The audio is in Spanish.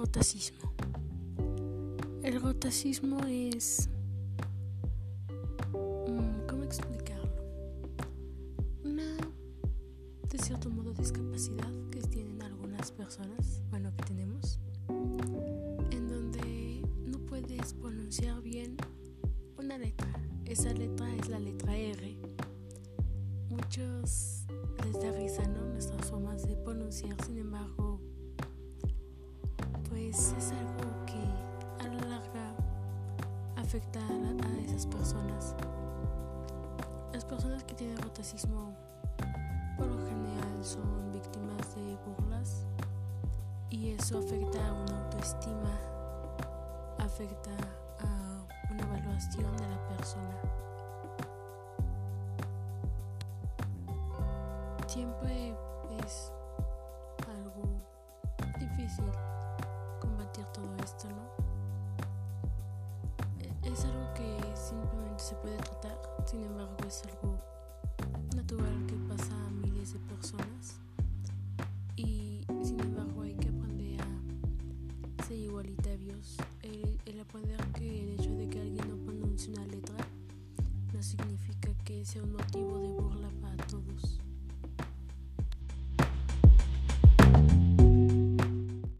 rotacismo. El rotacismo es... Mm, ¿Cómo explicarlo? Una, de cierto modo, discapacidad que tienen algunas personas, bueno, que tenemos, en donde no puedes pronunciar bien una letra. Esa letra es la letra R. Muchos les da risa. Nuestras formas de pronunciar, sin embargo, es algo que a la larga afecta a, esas personas. Las personas que tienen rotacismo por lo general son víctimas de burlas y eso afecta a una autoestima, afecta a una evaluación de la persona. Se puede tratar, sin embargo es algo natural que pasa a miles de personas. Y sin embargo hay que aprender a ser igualitarios, el, aprender que el hecho de que alguien no pronuncie una letra no significa que sea un motivo